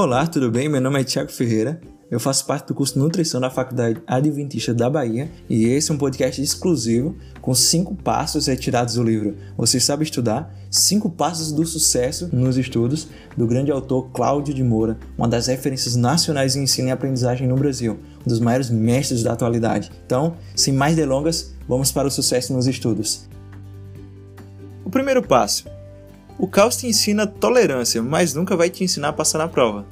Olá, tudo bem? Meu nome é Tiago Ferreira. Eu faço parte do curso Nutrição da Faculdade Adventista da Bahia e esse é um podcast exclusivo com cinco passos retirados do livro Você Sabe Estudar? Cinco Passos do Sucesso nos Estudos, do grande autor Cláudio de Moura, uma das referências nacionais em ensino e aprendizagem no Brasil, um dos maiores mestres da atualidade. Então, sem mais delongas, vamos para o sucesso nos estudos. O primeiro passo. O caos te ensina tolerância, mas nunca vai te ensinar a passar na prova.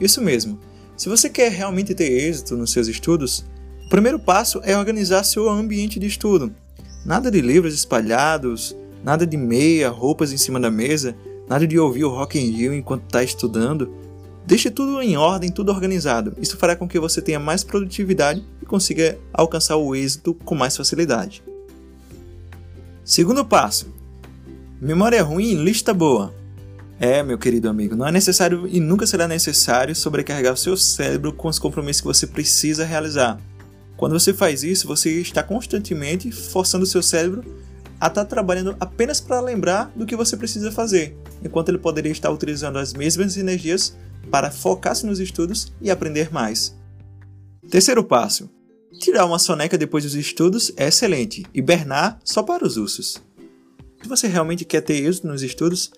Isso mesmo. Se você quer realmente ter êxito nos seus estudos, o primeiro passo é organizar seu ambiente de estudo. Nada de livros espalhados, nada de meia, roupas em cima da mesa, nada de ouvir o rock and roll enquanto está estudando. Deixe tudo em ordem, tudo organizado. Isso fará com que você tenha mais produtividade e consiga alcançar o êxito com mais facilidade. Segundo passo: memória ruim, lista boa. É, meu querido amigo, não é necessário e nunca será necessário sobrecarregar o seu cérebro com os compromissos que você precisa realizar. Quando você faz isso, você está constantemente forçando o seu cérebro a estar trabalhando apenas para lembrar do que você precisa fazer, enquanto ele poderia estar utilizando as mesmas energias para focar-se nos estudos e aprender mais. Terceiro passo: tirar uma soneca depois dos estudos é excelente, hibernar só para os ursos. Se você realmente quer ter êxito nos estudos,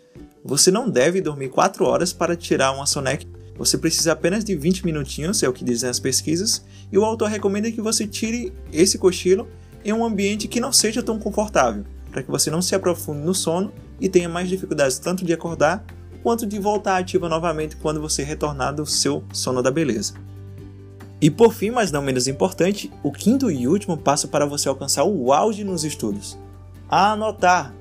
você não deve dormir 4 horas para tirar uma soneca. Você precisa apenas de 20 minutinhos, é o que dizem as pesquisas, e o autor recomenda que você tire esse cochilo em um ambiente que não seja tão confortável, para que você não se aprofunde no sono e tenha mais dificuldades tanto de acordar quanto de voltar ativa novamente quando você retornar do seu sono da beleza. E por fim, mas não menos importante, o quinto e último passo para você alcançar o auge nos estudos. Anotar.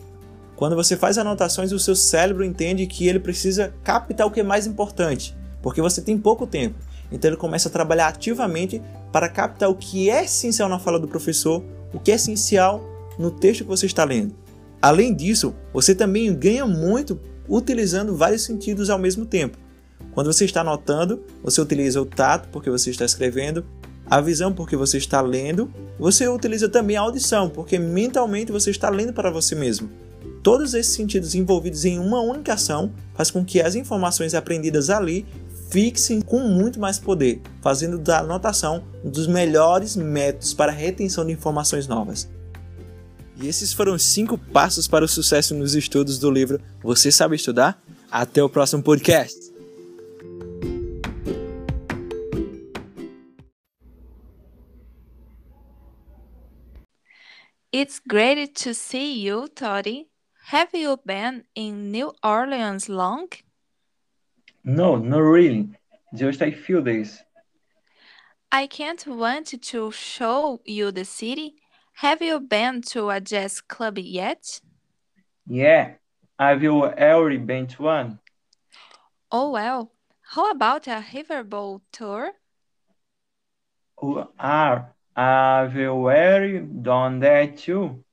Quando você faz anotações, o seu cérebro entende que ele precisa captar o que é mais importante, porque você tem pouco tempo. Então ele começa a trabalhar ativamente para captar o que é essencial na fala do professor, o que é essencial no texto que você está lendo. Além disso, você também ganha muito utilizando vários sentidos ao mesmo tempo. Quando você está anotando, você utiliza o tato porque você está escrevendo, a visão porque você está lendo, você utiliza também a audição porque mentalmente você está lendo para você mesmo. Todos esses sentidos envolvidos em uma única ação faz com que as informações aprendidas ali fixem com muito mais poder, fazendo da anotação um dos melhores métodos para a retenção de informações novas. E esses foram cinco passos para o sucesso nos estudos do livro Você Sabe Estudar? Até o próximo podcast! It's great to see you, Toddy. Have you been in New Orleans long? No, not really. Just a few days. I can't want to show you the city. Have you been to a jazz club yet? Yeah, I've already been to one. Oh, well. How about a riverboat tour? Oh, ah, I've already done that too.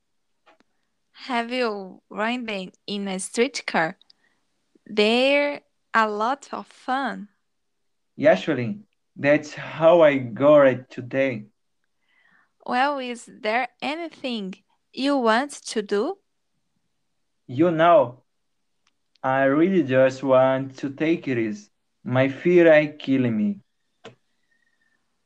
Have you ridden in a streetcar? They're a lot of fun. Actually, that's how I got it today. Well, is there anything you want to do? You know, I really just want to take it easy. My feet are killing me.